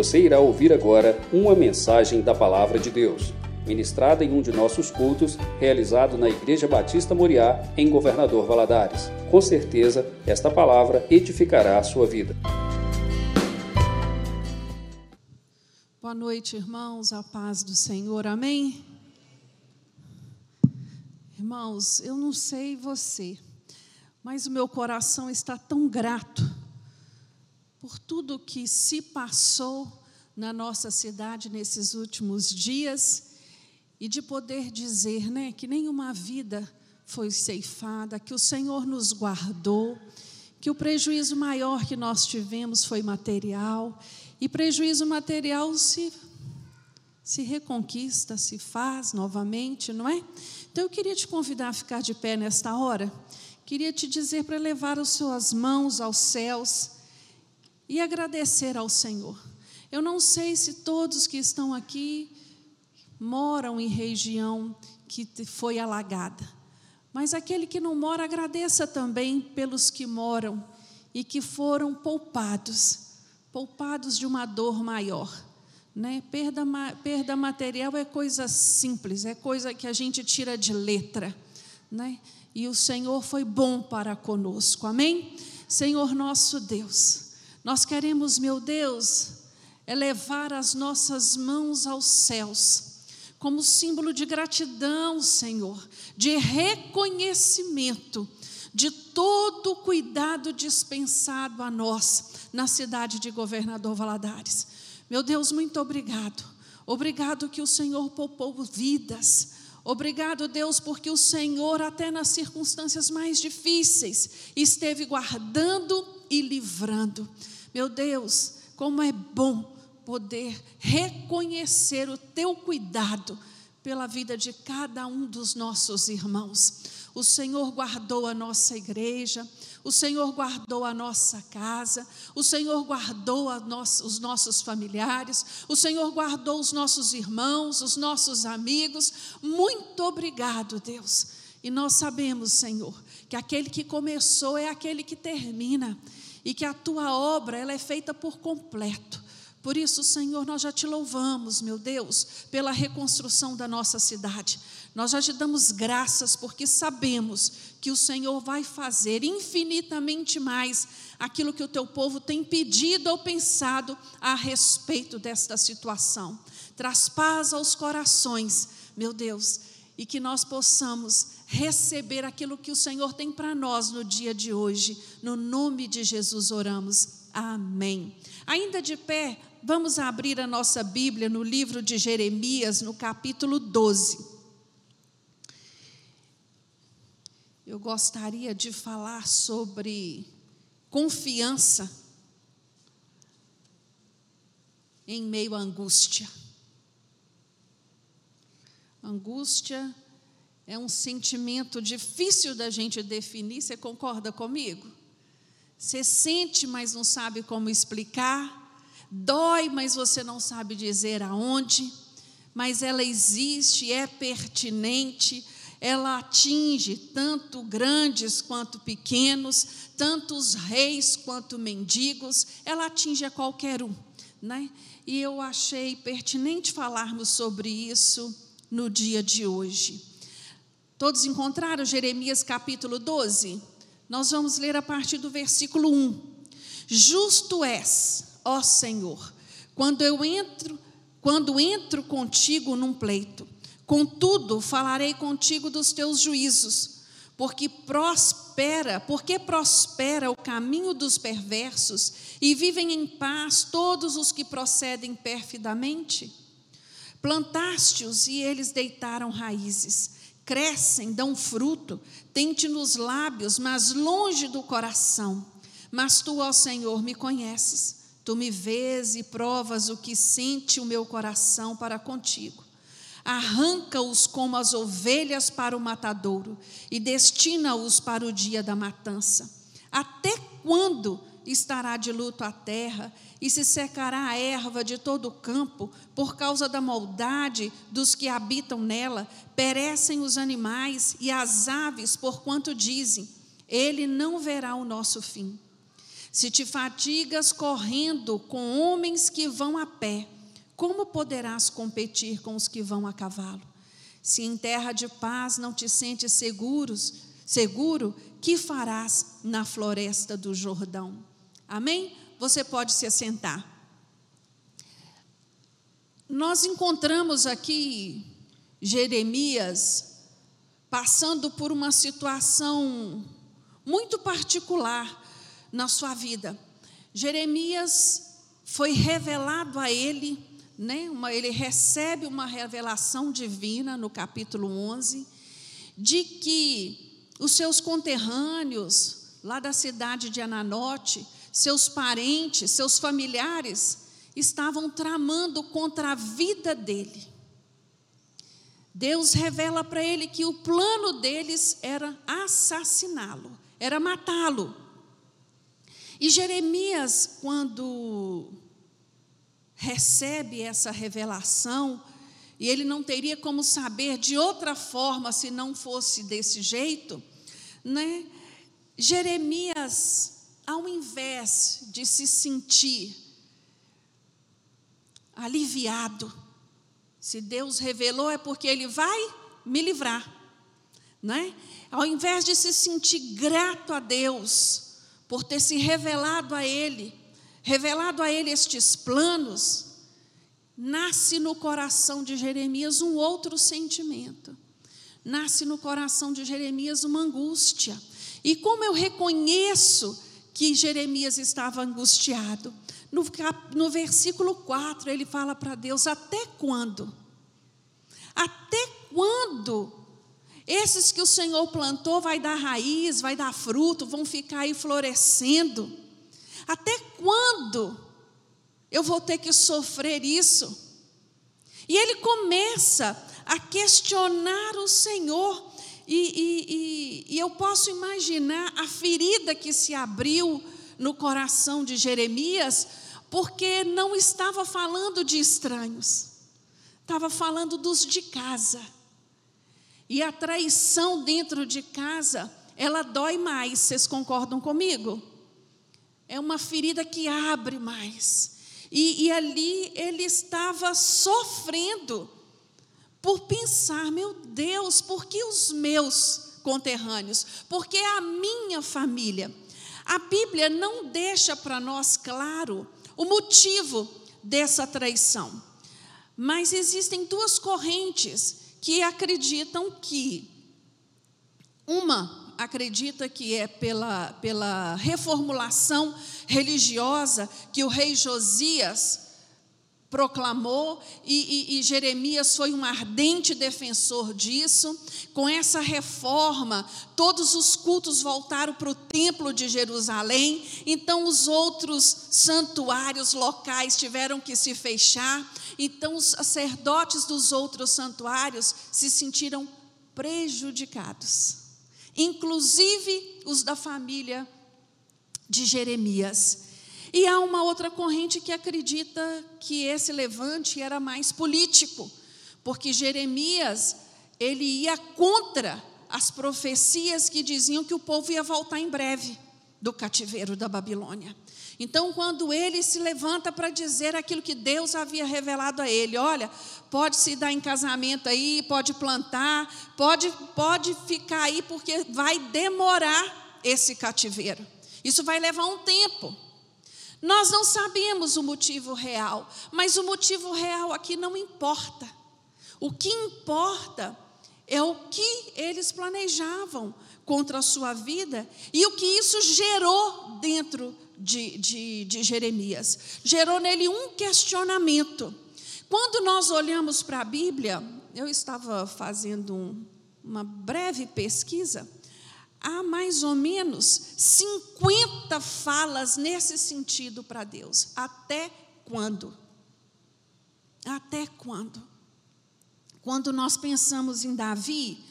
Você irá ouvir agora uma mensagem da Palavra de Deus, ministrada em um de nossos cultos, realizado na Igreja Batista Moriá, em Governador Valadares. Com certeza, esta palavra edificará a sua vida. Boa noite, irmãos, a paz do Senhor, amém? Irmãos, eu não sei você, mas o meu coração está tão grato por tudo que se passou na nossa cidade nesses últimos dias e de poder dizer, né, que nenhuma vida foi ceifada, que o Senhor nos guardou, que o prejuízo maior que nós tivemos foi material, e prejuízo material se se reconquista, se faz novamente, não é? Então eu queria te convidar a ficar de pé nesta hora. Queria te dizer para levar as suas mãos aos céus e agradecer ao Senhor. Eu não sei se todos que estão aqui moram em região que foi alagada, mas aquele que não mora, agradeça também pelos que moram e que foram poupados poupados de uma dor maior. Né? Perda, perda material é coisa simples, é coisa que a gente tira de letra. Né? E o Senhor foi bom para conosco, amém? Senhor nosso Deus, nós queremos, meu Deus, elevar as nossas mãos aos céus, como símbolo de gratidão, Senhor, de reconhecimento de todo o cuidado dispensado a nós na cidade de Governador Valadares. Meu Deus, muito obrigado. Obrigado que o Senhor poupou vidas. Obrigado, Deus, porque o Senhor, até nas circunstâncias mais difíceis, esteve guardando e livrando. Meu Deus, como é bom poder reconhecer o teu cuidado pela vida de cada um dos nossos irmãos. O Senhor guardou a nossa igreja, o Senhor guardou a nossa casa, o Senhor guardou os nossos familiares, o Senhor guardou os nossos irmãos, os nossos amigos. Muito obrigado, Deus. E nós sabemos, Senhor, que aquele que começou é aquele que termina e que a tua obra ela é feita por completo. Por isso, Senhor, nós já te louvamos, meu Deus, pela reconstrução da nossa cidade. Nós já te damos graças porque sabemos que o Senhor vai fazer infinitamente mais aquilo que o teu povo tem pedido ou pensado a respeito desta situação. Traz paz aos corações, meu Deus, e que nós possamos receber aquilo que o Senhor tem para nós no dia de hoje. No nome de Jesus oramos. Amém. Ainda de pé, vamos abrir a nossa Bíblia no livro de Jeremias, no capítulo 12. Eu gostaria de falar sobre confiança em meio à angústia. Angústia é um sentimento difícil da gente definir, você concorda comigo? Você sente, mas não sabe como explicar, dói, mas você não sabe dizer aonde, mas ela existe, é pertinente, ela atinge tanto grandes quanto pequenos, tanto os reis quanto mendigos, ela atinge a qualquer um, né? E eu achei pertinente falarmos sobre isso no dia de hoje. Todos encontraram Jeremias capítulo 12? Nós vamos ler a partir do versículo 1. Justo és, ó Senhor, quando eu entro, quando entro contigo num pleito. Contudo, falarei contigo dos teus juízos, porque prospera, porque prospera o caminho dos perversos e vivem em paz todos os que procedem perfidamente. Plantaste-os e eles deitaram raízes crescem, dão fruto, tente nos lábios, mas longe do coração. Mas tu, ó Senhor, me conheces, tu me vês e provas o que sente o meu coração para contigo. Arranca-os como as ovelhas para o matadouro e destina-os para o dia da matança. Até quando estará de luto a terra e se secará a erva de todo o campo, por causa da maldade dos que habitam nela, perecem os animais e as aves, porquanto dizem: Ele não verá o nosso fim. Se te fatigas correndo com homens que vão a pé, como poderás competir com os que vão a cavalo? Se em terra de paz não te sentes seguros, seguro, que farás na floresta do Jordão? Amém? Você pode se assentar. Nós encontramos aqui Jeremias passando por uma situação muito particular na sua vida. Jeremias foi revelado a ele, né, uma, ele recebe uma revelação divina no capítulo 11, de que os seus conterrâneos, lá da cidade de Ananote, seus parentes, seus familiares, estavam tramando contra a vida dele. Deus revela para ele que o plano deles era assassiná-lo, era matá-lo. E Jeremias, quando recebe essa revelação, e ele não teria como saber de outra forma se não fosse desse jeito, né? Jeremias, ao invés de se sentir aliviado, se Deus revelou é porque Ele vai me livrar, né? Ao invés de se sentir grato a Deus, por ter se revelado a Ele, revelado a Ele estes planos, nasce no coração de Jeremias um outro sentimento. Nasce no coração de Jeremias uma angústia. E como eu reconheço que Jeremias estava angustiado? No, no versículo 4, ele fala para Deus: Até quando? Até quando esses que o Senhor plantou vai dar raiz, vai dar fruto, vão ficar aí florescendo. Até quando eu vou ter que sofrer isso? E ele começa a questionar o Senhor, e, e, e, e eu posso imaginar a ferida que se abriu no coração de Jeremias, porque não estava falando de estranhos, estava falando dos de casa e a traição dentro de casa, ela dói mais, vocês concordam comigo? É uma ferida que abre mais. E, e ali ele estava sofrendo por pensar: meu Deus, por que os meus conterrâneos? Por que a minha família? A Bíblia não deixa para nós claro o motivo dessa traição. Mas existem duas correntes que acreditam que uma acredita que é pela, pela reformulação religiosa que o rei Josias proclamou, e, e, e, Jeremias foi um ardente defensor disso. Com essa reforma, todos os cultos voltaram para o templo de Jerusalém, então os outros santuários locais tiveram que se fechar, então os sacerdotes dos outros santuários se sentiram prejudicados, inclusive os da família de Jeremias. E há uma outra corrente que acredita que esse levante era mais político, porque Jeremias, ele ia contra as profecias que diziam que o povo ia voltar em breve do cativeiro da Babilônia. Então, quando ele se levanta para dizer aquilo que Deus havia revelado a ele, olha, pode se dar em casamento aí, pode plantar, pode, pode ficar aí, porque vai demorar esse cativeiro. Isso vai levar um tempo. Nós não sabemos o motivo real, mas o motivo real aqui não importa. O que importa é o que eles planejavam contra a sua vida e o que isso gerou dentro de, de, de Jeremias. Gerou nele um questionamento. Quando nós olhamos para a Bíblia, eu estava fazendo um, uma breve pesquisa há mais ou menos 50 falas nesse sentido para Deus. Até quando? Até quando? Quando nós pensamos em Davi.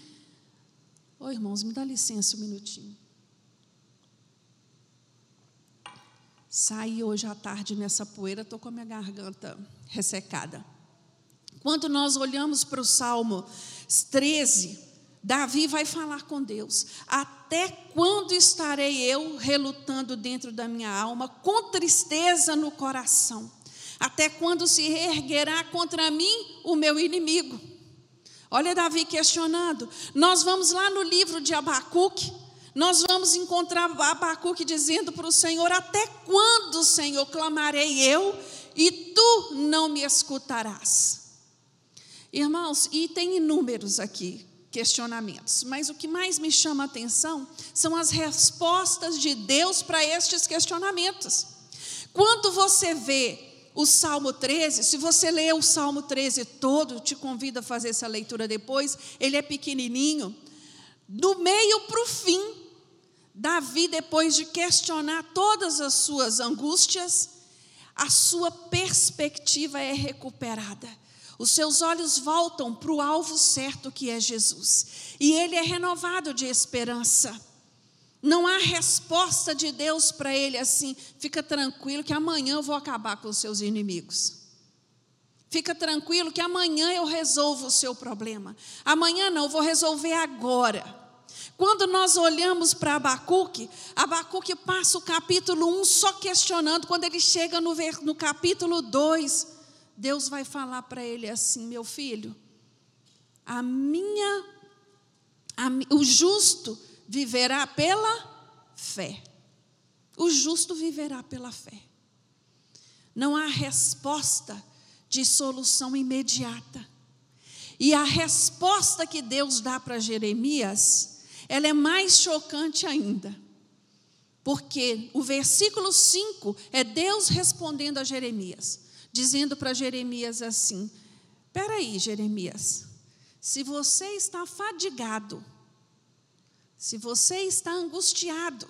Oi, irmãos, me dá licença um minutinho. Saí hoje à tarde nessa poeira, estou com a minha garganta ressecada. Quando nós olhamos para o Salmo 13, Davi vai falar com Deus. Até quando estarei eu relutando dentro da minha alma, com tristeza no coração? Até quando se reerguerá contra mim o meu inimigo? Olha Davi questionando. Nós vamos lá no livro de Abacuque, nós vamos encontrar Abacuque dizendo para o Senhor: Até quando, Senhor, clamarei eu e tu não me escutarás? Irmãos, e tem inúmeros aqui questionamentos, mas o que mais me chama a atenção são as respostas de Deus para estes questionamentos. Quando você vê o Salmo 13, se você ler o Salmo 13 todo, te convido a fazer essa leitura depois, ele é pequenininho. Do meio para o fim, Davi, depois de questionar todas as suas angústias, a sua perspectiva é recuperada. Os seus olhos voltam para o alvo certo que é Jesus. E ele é renovado de esperança. Não há resposta de Deus para ele assim, fica tranquilo que amanhã eu vou acabar com os seus inimigos. Fica tranquilo que amanhã eu resolvo o seu problema. Amanhã não, eu vou resolver agora. Quando nós olhamos para Abacuque, Abacuque passa o capítulo 1 só questionando. Quando ele chega no, capítulo 2, Deus vai falar para ele assim: Meu filho, a minha, a, o justo viverá pela fé. O justo viverá pela fé. Não há resposta de solução imediata. E a resposta que Deus dá para Jeremias, ela é mais chocante ainda. Porque o versículo 5 é Deus respondendo a Jeremias, dizendo para Jeremias assim: Espera aí, Jeremias, se você está fadigado, se você está angustiado,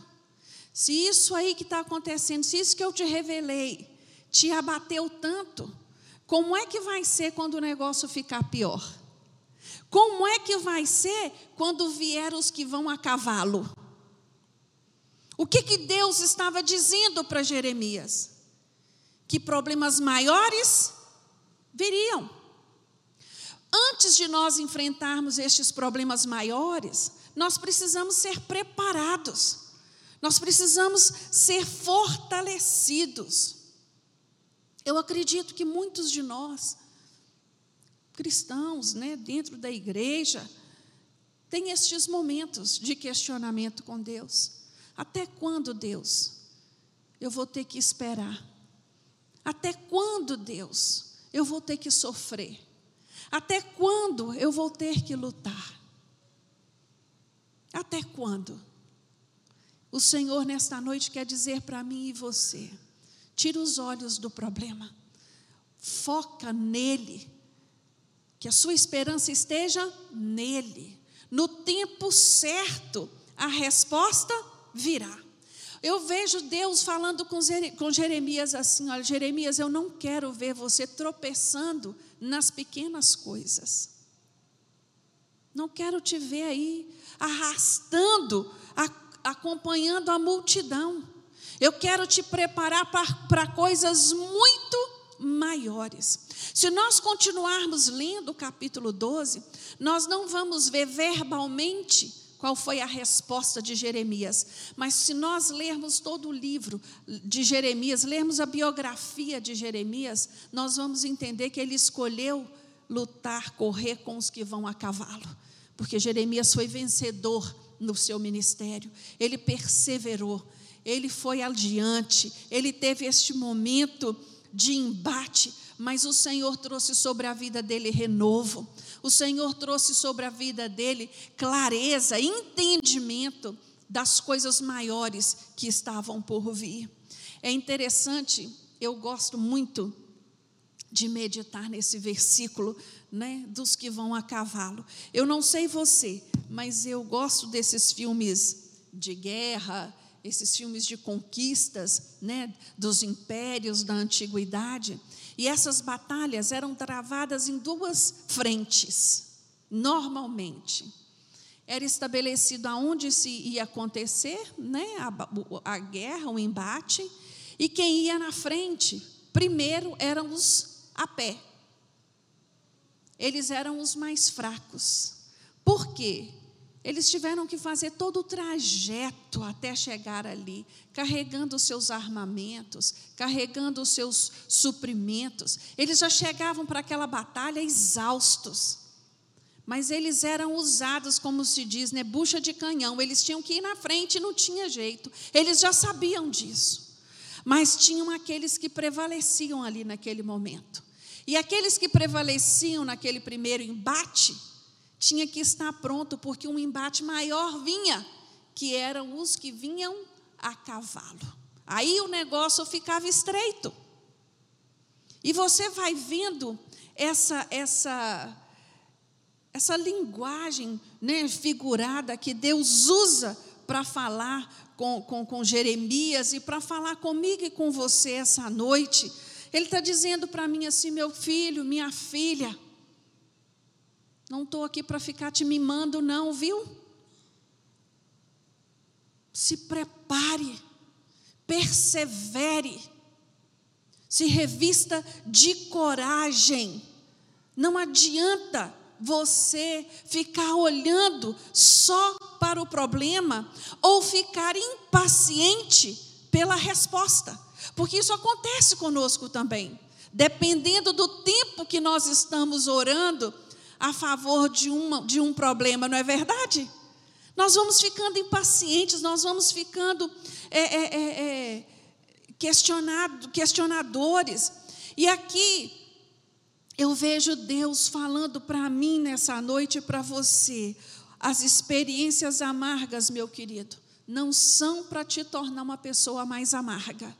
se isso aí que está acontecendo, se isso que eu te revelei, te abateu tanto, como é que vai ser quando o negócio ficar pior? Como é que vai ser quando vier os que vão a cavalo? O que, que Deus estava dizendo para Jeremias? Que problemas maiores viriam. Antes de nós enfrentarmos estes problemas maiores, nós precisamos ser preparados, nós precisamos ser fortalecidos. Eu acredito que muitos de nós, cristãos, né, dentro da igreja, têm estes momentos de questionamento com Deus. Até quando, Deus, eu vou ter que esperar? Até quando, Deus, eu vou ter que sofrer? Até quando eu vou ter que lutar? Até quando? O Senhor, nesta noite, quer dizer para mim e você: tira os olhos do problema, foca nele, que a sua esperança esteja nele. No tempo certo, a resposta virá. Eu vejo Deus falando com Jeremias assim: olha, Jeremias, eu não quero ver você tropeçando nas pequenas coisas. Não quero te ver aí arrastando, acompanhando a multidão. Eu quero te preparar para coisas muito maiores. Se nós continuarmos lendo o capítulo 12, nós não vamos ver verbalmente qual foi a resposta de Jeremias, mas se nós lermos todo o livro de Jeremias, lermos a biografia de Jeremias, nós vamos entender que ele escolheu lutar, correr com os que vão a cavalo porque Jeremias foi vencedor no seu ministério, ele perseverou, ele foi adiante, ele teve este momento de embate, mas o Senhor trouxe sobre a vida dele renovo, o Senhor trouxe sobre a vida dele clareza, entendimento das coisas maiores que estavam por vir. É interessante, eu gosto muito de meditar nesse versículo, né, dos que vão a cavalo. Eu não sei você, mas eu gosto desses filmes de guerra, esses filmes de conquistas, né, dos impérios da antiguidade. E essas batalhas eram travadas em duas frentes, normalmente. Era estabelecido aonde se ia acontecer né, a, a guerra, o embate, e quem ia na frente, primeiro eram os a pé, eles eram os mais fracos. Por quê? Eles tiveram que fazer todo o trajeto até chegar ali, carregando os seus armamentos, carregando os seus suprimentos. Eles já chegavam para aquela batalha exaustos. Mas eles eram usados, como se diz, né, bucha de canhão. Eles tinham que ir na frente não tinha jeito. Eles já sabiam disso. Mas tinham aqueles que prevaleciam ali naquele momento. E aqueles que prevaleciam naquele primeiro embate, tinha que estar pronto, porque um embate maior vinha, que eram os que vinham a cavalo. Aí o negócio ficava estreito. E você vai vendo essa essa essa linguagem né, figurada que Deus usa para falar com, com, com Jeremias e para falar comigo e com você essa noite. Ele está dizendo para mim assim, meu filho, minha filha, não estou aqui para ficar te mimando, não, viu? Se prepare, persevere, se revista de coragem. Não adianta você ficar olhando só para o problema ou ficar impaciente pela resposta, porque isso acontece conosco também. Dependendo do tempo que nós estamos orando, a favor de, uma, de um problema, não é verdade? Nós vamos ficando impacientes, nós vamos ficando é, é, é, é, questionado, questionadores. E aqui eu vejo Deus falando para mim nessa noite para você. As experiências amargas, meu querido, não são para te tornar uma pessoa mais amarga.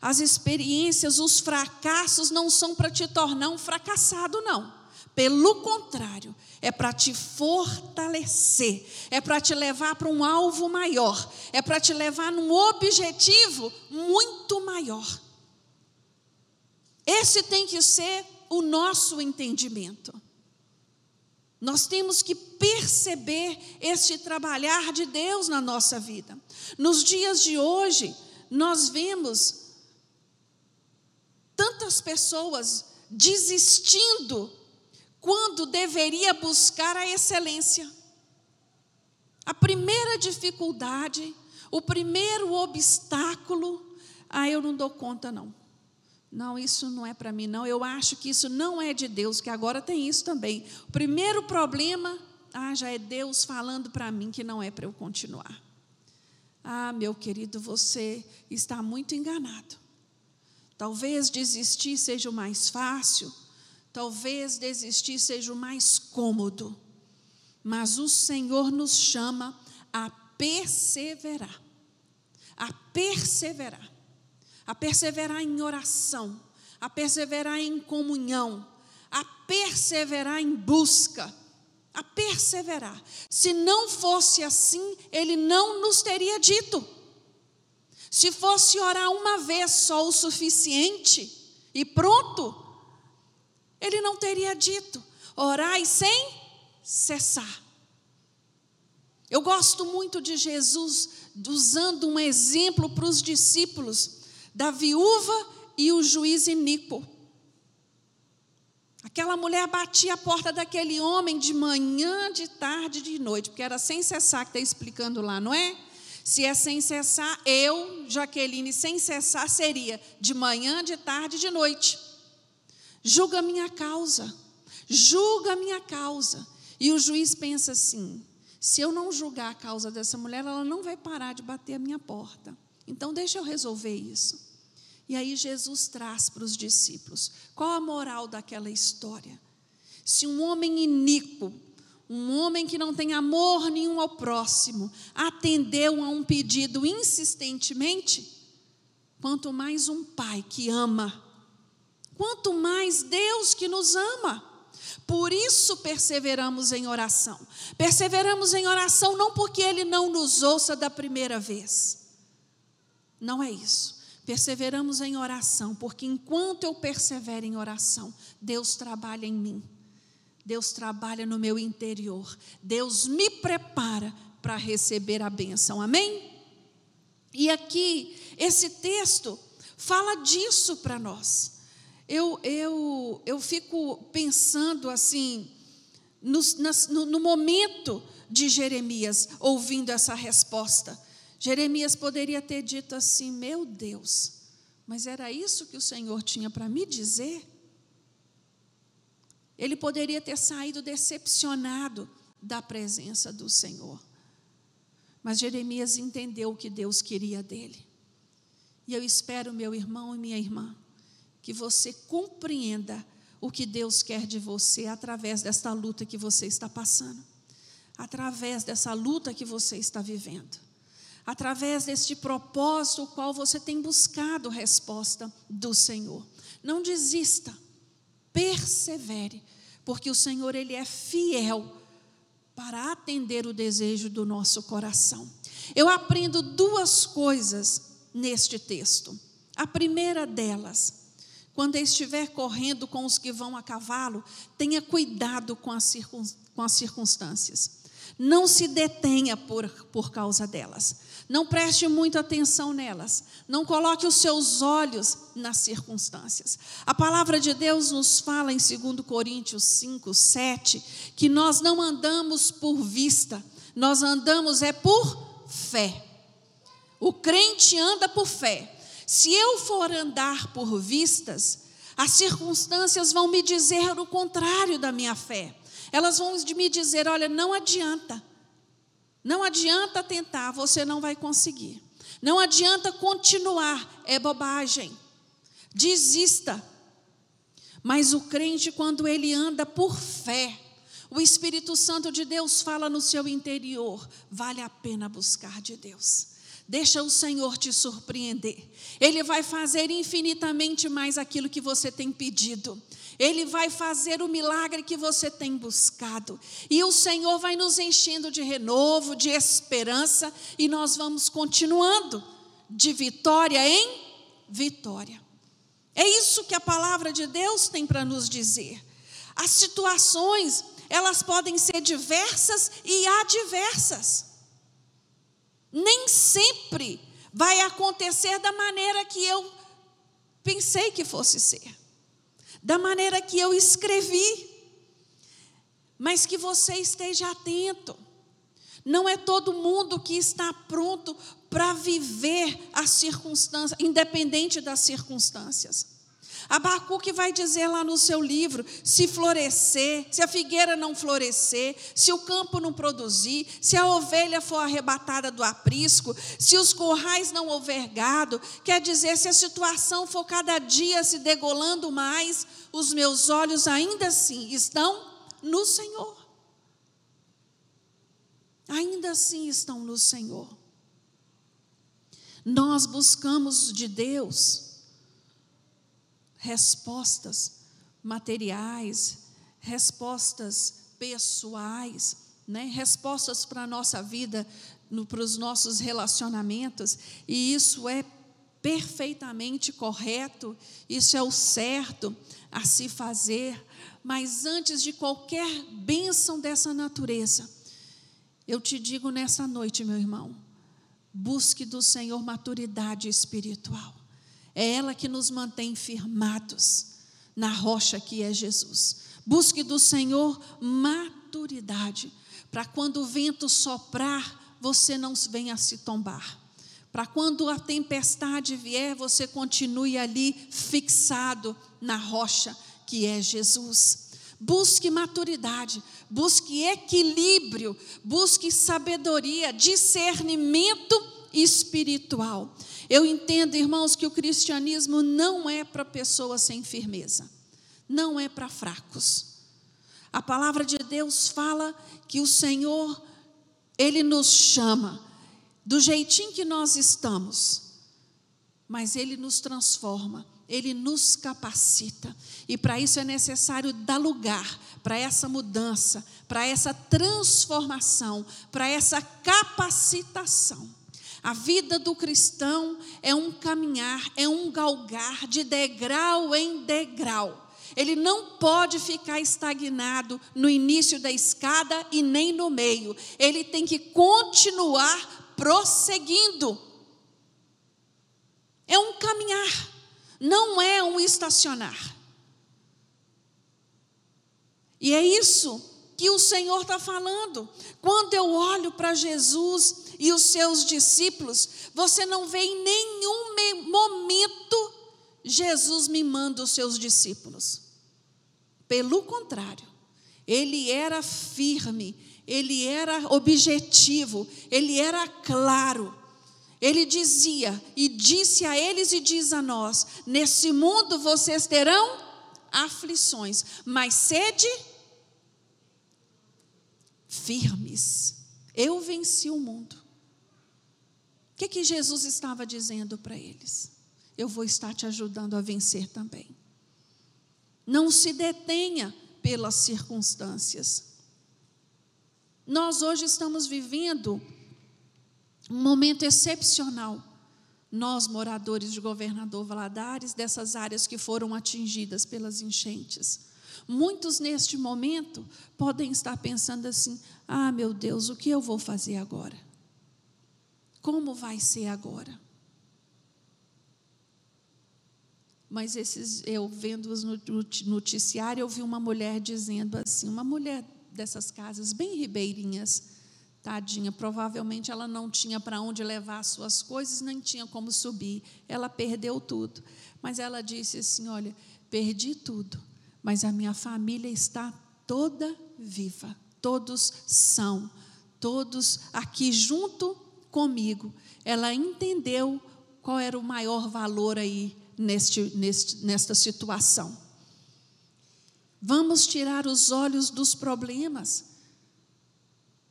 As experiências, os fracassos não são para te tornar um fracassado, não. Pelo contrário, é para te fortalecer, é para te levar para um alvo maior, é para te levar num objetivo muito maior. Esse tem que ser o nosso entendimento. Nós temos que perceber este trabalhar de Deus na nossa vida. Nos dias de hoje, nós vemos tantas pessoas desistindo quando deveria buscar a excelência. A primeira dificuldade, o primeiro obstáculo, ah, eu não dou conta não. Não, isso não é para mim, não. Eu acho que isso não é de Deus, que agora tem isso também. O primeiro problema, ah, já é Deus falando para mim que não é para eu continuar. Ah, meu querido, você está muito enganado. Talvez desistir seja o mais fácil, Talvez desistir seja o mais cômodo, mas o Senhor nos chama a perseverar. A perseverar. A perseverar em oração, a perseverar em comunhão, a perseverar em busca, a perseverar. Se não fosse assim, ele não nos teria dito. Se fosse orar uma vez só o suficiente e pronto, ele não teria dito: orai sem cessar. Eu gosto muito de Jesus usando um exemplo para os discípulos da viúva e o juiz iníquo. Aquela mulher batia a porta daquele homem de manhã, de tarde, de noite, porque era sem cessar que está explicando lá, não é? Se é sem cessar, eu, Jaqueline, sem cessar seria de manhã, de tarde, de noite julga a minha causa, julga a minha causa. E o juiz pensa assim: se eu não julgar a causa dessa mulher, ela não vai parar de bater a minha porta. Então, deixa eu resolver isso. E aí, Jesus traz para os discípulos: qual a moral daquela história? Se um homem iníquo, um homem que não tem amor nenhum ao próximo, atendeu a um pedido insistentemente, quanto mais um pai que ama quanto mais Deus que nos ama. Por isso perseveramos em oração. Perseveramos em oração não porque Ele não nos ouça da primeira vez. Não é isso. Perseveramos em oração, porque enquanto eu persevero em oração, Deus trabalha em mim. Deus trabalha no meu interior. Deus me prepara para receber a benção. Amém? E aqui, esse texto fala disso para nós eu, eu, eu fico pensando assim, no, no, no momento de Jeremias ouvindo essa resposta. Jeremias poderia ter dito assim: Meu Deus, mas era isso que o Senhor tinha para me dizer? Ele poderia ter saído decepcionado da presença do Senhor. Mas Jeremias entendeu o que Deus queria dele. E eu espero, meu irmão e minha irmã, que você compreenda o que Deus quer de você através desta luta que você está passando, através dessa luta que você está vivendo, através deste propósito o qual você tem buscado resposta do Senhor. Não desista, persevere, porque o Senhor ele é fiel para atender o desejo do nosso coração. Eu aprendo duas coisas neste texto. A primeira delas, quando estiver correndo com os que vão a cavalo, tenha cuidado com as, com as circunstâncias. Não se detenha por, por causa delas. Não preste muita atenção nelas. Não coloque os seus olhos nas circunstâncias. A palavra de Deus nos fala em 2 Coríntios 5, 7, que nós não andamos por vista, nós andamos é por fé. O crente anda por fé. Se eu for andar por vistas, as circunstâncias vão me dizer o contrário da minha fé. Elas vão me dizer: olha, não adianta. Não adianta tentar, você não vai conseguir. Não adianta continuar, é bobagem. Desista. Mas o crente, quando ele anda por fé, o Espírito Santo de Deus fala no seu interior: vale a pena buscar de Deus. Deixa o Senhor te surpreender. Ele vai fazer infinitamente mais aquilo que você tem pedido. Ele vai fazer o milagre que você tem buscado. E o Senhor vai nos enchendo de renovo, de esperança, e nós vamos continuando de vitória em vitória. É isso que a palavra de Deus tem para nos dizer. As situações, elas podem ser diversas e adversas nem sempre vai acontecer da maneira que eu pensei que fosse ser, da maneira que eu escrevi, mas que você esteja atento. Não é todo mundo que está pronto para viver as circunstâncias, independente das circunstâncias. Abacuque vai dizer lá no seu livro: se florescer, se a figueira não florescer, se o campo não produzir, se a ovelha for arrebatada do aprisco, se os corrais não houver gado, quer dizer, se a situação for cada dia se degolando mais, os meus olhos ainda assim estão no Senhor. Ainda assim estão no Senhor. Nós buscamos de Deus respostas materiais, respostas pessoais, né? respostas para a nossa vida, no, para os nossos relacionamentos, e isso é perfeitamente correto, isso é o certo a se fazer, mas antes de qualquer bênção dessa natureza, eu te digo nessa noite, meu irmão, busque do Senhor maturidade espiritual. É ela que nos mantém firmados na rocha que é Jesus. Busque do Senhor maturidade, para quando o vento soprar, você não venha se tombar. Para quando a tempestade vier, você continue ali fixado na rocha que é Jesus. Busque maturidade, busque equilíbrio, busque sabedoria, discernimento espiritual. Eu entendo, irmãos, que o cristianismo não é para pessoas sem firmeza, não é para fracos. A palavra de Deus fala que o Senhor, Ele nos chama do jeitinho que nós estamos, mas Ele nos transforma, Ele nos capacita, e para isso é necessário dar lugar para essa mudança, para essa transformação, para essa capacitação. A vida do cristão é um caminhar, é um galgar de degrau em degrau. Ele não pode ficar estagnado no início da escada e nem no meio. Ele tem que continuar prosseguindo. É um caminhar, não é um estacionar. E é isso que o Senhor está falando. Quando eu olho para Jesus e os seus discípulos, você não vê em nenhum momento Jesus mimando os seus discípulos. Pelo contrário, ele era firme, ele era objetivo, ele era claro. Ele dizia e disse a eles e diz a nós: Nesse mundo vocês terão aflições, mas sede firmes. Eu venci o mundo. O que, que Jesus estava dizendo para eles? Eu vou estar te ajudando a vencer também. Não se detenha pelas circunstâncias. Nós hoje estamos vivendo um momento excepcional. Nós, moradores de Governador Valadares, dessas áreas que foram atingidas pelas enchentes. Muitos neste momento podem estar pensando assim: ah, meu Deus, o que eu vou fazer agora? Como vai ser agora? Mas esses, eu vendo os noticiários, eu vi uma mulher dizendo assim, uma mulher dessas casas bem ribeirinhas, tadinha, provavelmente ela não tinha para onde levar suas coisas, nem tinha como subir. Ela perdeu tudo. Mas ela disse assim: "Olha, perdi tudo, mas a minha família está toda viva. Todos são, todos aqui junto comigo. Ela entendeu qual era o maior valor aí neste, neste, nesta situação. Vamos tirar os olhos dos problemas.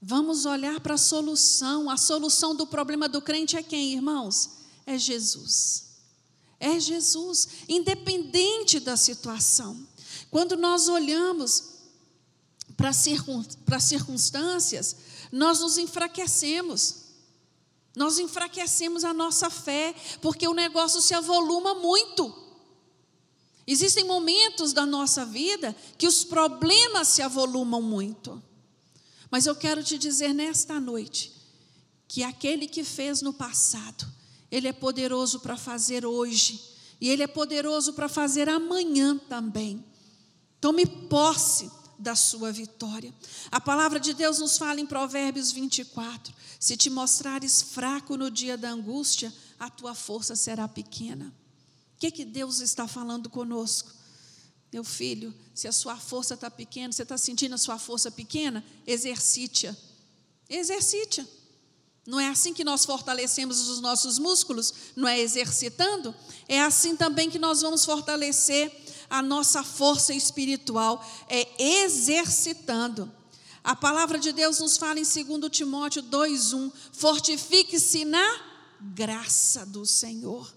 Vamos olhar para a solução. A solução do problema do crente é quem, irmãos? É Jesus. É Jesus, independente da situação. Quando nós olhamos para as circunstâncias, nós nos enfraquecemos. Nós enfraquecemos a nossa fé, porque o negócio se avoluma muito. Existem momentos da nossa vida que os problemas se avolumam muito. Mas eu quero te dizer nesta noite que aquele que fez no passado, ele é poderoso para fazer hoje, e ele é poderoso para fazer amanhã também. Tome posse da sua vitória. A palavra de Deus nos fala em Provérbios 24: se te mostrares fraco no dia da angústia, a tua força será pequena. O que, que Deus está falando conosco? Meu filho, se a sua força está pequena, você está sentindo a sua força pequena, exercite-a. Exercite-a. Não é assim que nós fortalecemos os nossos músculos? Não é exercitando? É assim também que nós vamos fortalecer a nossa força espiritual, é exercitando. A palavra de Deus nos fala em 2 Timóteo 2:1, fortifique-se na graça do Senhor.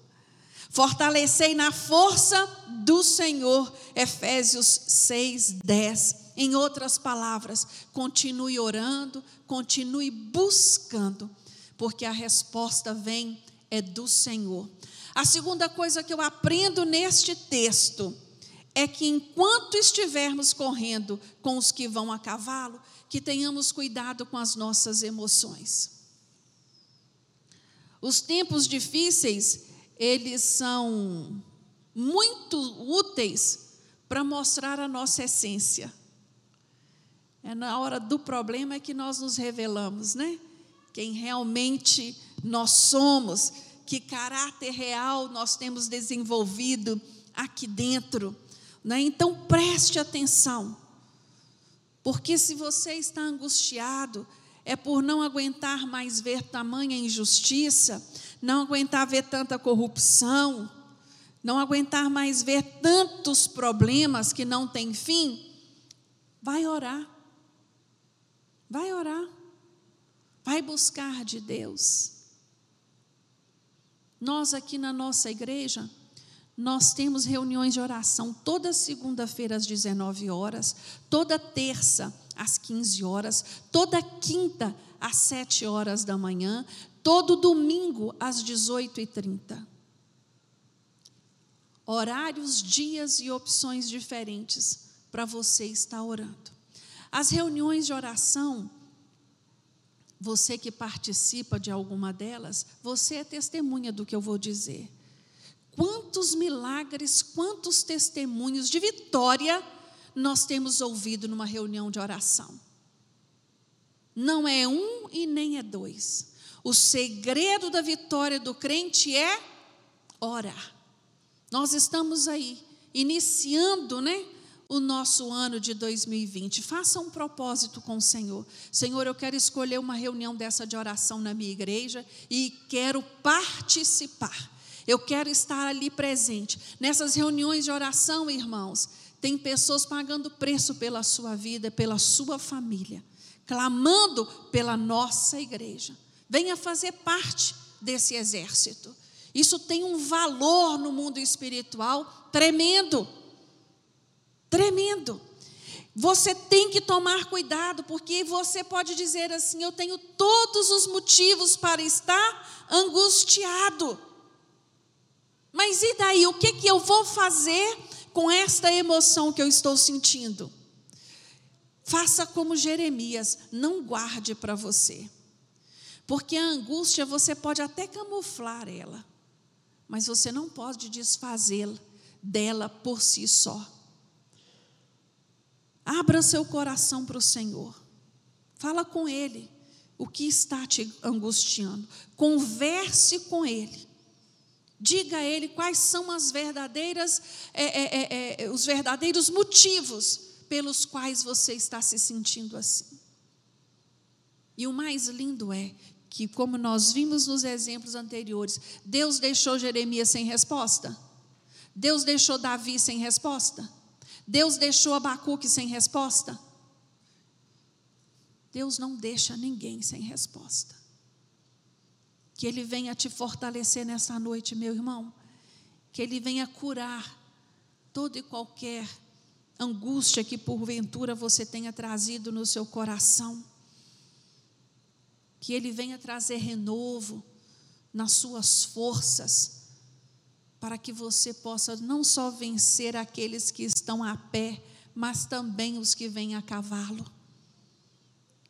Fortalecei na força do Senhor. Efésios 6:10. Em outras palavras, continue orando, continue buscando, porque a resposta vem é do Senhor. A segunda coisa que eu aprendo neste texto é que enquanto estivermos correndo com os que vão a cavalo, que tenhamos cuidado com as nossas emoções. Os tempos difíceis, eles são muito úteis para mostrar a nossa essência. É na hora do problema que nós nos revelamos, né? Quem realmente nós somos, que caráter real nós temos desenvolvido aqui dentro. Né? Então preste atenção, porque se você está angustiado, é por não aguentar mais ver tamanha injustiça, não aguentar ver tanta corrupção, não aguentar mais ver tantos problemas que não têm fim, vai orar. Vai orar. Vai buscar de Deus. Nós aqui na nossa igreja, nós temos reuniões de oração toda segunda-feira às 19 horas, toda terça às 15 horas, toda quinta às 7 horas da manhã, todo domingo às 18h30. Horários, dias e opções diferentes para você estar orando. As reuniões de oração, você que participa de alguma delas, você é testemunha do que eu vou dizer. Quantos milagres, quantos testemunhos de vitória nós temos ouvido numa reunião de oração? Não é um e nem é dois. O segredo da vitória do crente é orar. Nós estamos aí iniciando, né, o nosso ano de 2020. Faça um propósito com o Senhor. Senhor, eu quero escolher uma reunião dessa de oração na minha igreja e quero participar. Eu quero estar ali presente. Nessas reuniões de oração, irmãos, tem pessoas pagando preço pela sua vida, pela sua família, clamando pela nossa igreja. Venha fazer parte desse exército. Isso tem um valor no mundo espiritual tremendo. Tremendo. Você tem que tomar cuidado, porque você pode dizer assim: eu tenho todos os motivos para estar angustiado. Mas e daí? O que, que eu vou fazer com esta emoção que eu estou sentindo? Faça como Jeremias, não guarde para você. Porque a angústia você pode até camuflar ela, mas você não pode desfazê-la dela por si só. Abra seu coração para o Senhor. Fala com Ele o que está te angustiando. Converse com Ele. Diga a Ele quais são as verdadeiras, é, é, é, é, os verdadeiros motivos pelos quais você está se sentindo assim. E o mais lindo é que, como nós vimos nos exemplos anteriores, Deus deixou Jeremias sem resposta. Deus deixou Davi sem resposta. Deus deixou Abacuque sem resposta. Deus não deixa ninguém sem resposta. Que Ele venha te fortalecer nessa noite, meu irmão. Que Ele venha curar toda e qualquer angústia que porventura você tenha trazido no seu coração. Que Ele venha trazer renovo nas suas forças para que você possa não só vencer aqueles que estão a pé, mas também os que vêm a cavalo.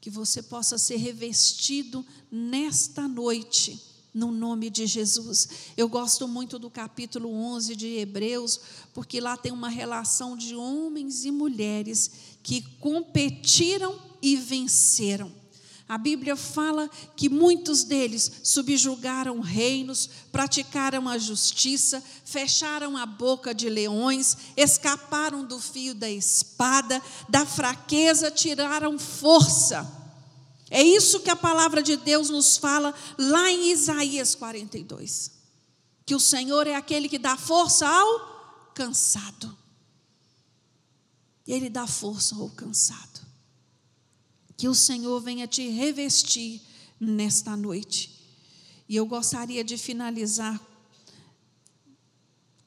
Que você possa ser revestido nesta noite, no nome de Jesus. Eu gosto muito do capítulo 11 de Hebreus, porque lá tem uma relação de homens e mulheres que competiram e venceram. A Bíblia fala que muitos deles subjugaram reinos, praticaram a justiça, fecharam a boca de leões, escaparam do fio da espada, da fraqueza tiraram força. É isso que a palavra de Deus nos fala lá em Isaías 42. Que o Senhor é aquele que dá força ao cansado. Ele dá força ao cansado. Que o Senhor venha te revestir nesta noite. E eu gostaria de finalizar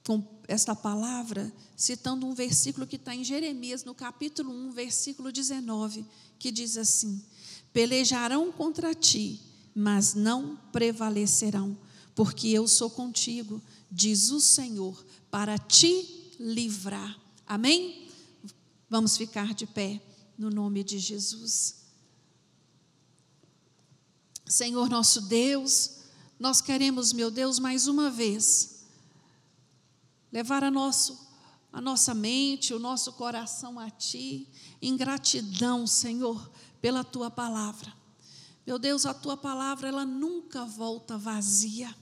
com esta palavra, citando um versículo que está em Jeremias, no capítulo 1, versículo 19, que diz assim: Pelejarão contra ti, mas não prevalecerão, porque eu sou contigo, diz o Senhor, para te livrar. Amém? Vamos ficar de pé no nome de Jesus. Senhor nosso Deus, nós queremos, meu Deus, mais uma vez, levar a, nosso, a nossa mente, o nosso coração a Ti, em gratidão, Senhor, pela Tua palavra. Meu Deus, a Tua palavra, ela nunca volta vazia.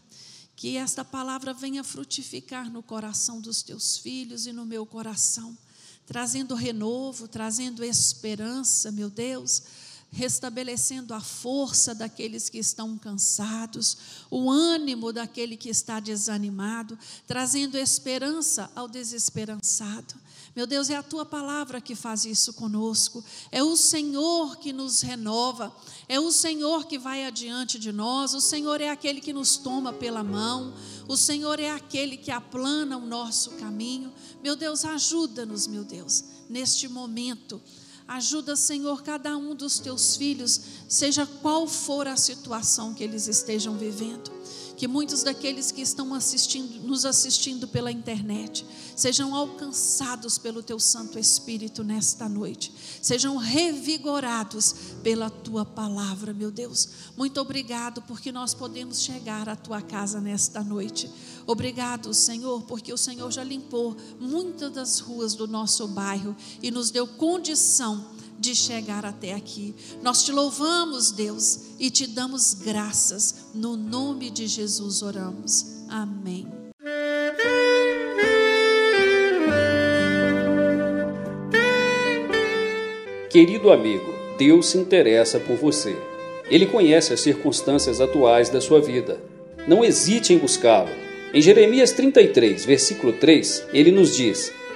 Que esta palavra venha frutificar no coração dos Teus filhos e no meu coração trazendo renovo, trazendo esperança, meu Deus, restabelecendo a força daqueles que estão cansados, o ânimo daquele que está desanimado, trazendo esperança ao desesperançado. Meu Deus, é a tua palavra que faz isso conosco. É o Senhor que nos renova. É o Senhor que vai adiante de nós. O Senhor é aquele que nos toma pela mão. O Senhor é aquele que aplana o nosso caminho. Meu Deus, ajuda-nos, meu Deus, neste momento. Ajuda, Senhor, cada um dos teus filhos, seja qual for a situação que eles estejam vivendo que muitos daqueles que estão assistindo, nos assistindo pela internet, sejam alcançados pelo teu Santo Espírito nesta noite, sejam revigorados pela tua palavra, meu Deus. Muito obrigado porque nós podemos chegar à tua casa nesta noite. Obrigado, Senhor, porque o Senhor já limpou muitas das ruas do nosso bairro e nos deu condição de chegar até aqui. Nós te louvamos, Deus, e te damos graças. No nome de Jesus oramos. Amém. Querido amigo, Deus se interessa por você. Ele conhece as circunstâncias atuais da sua vida. Não hesite em buscá-lo. Em Jeremias 33, versículo 3, ele nos diz: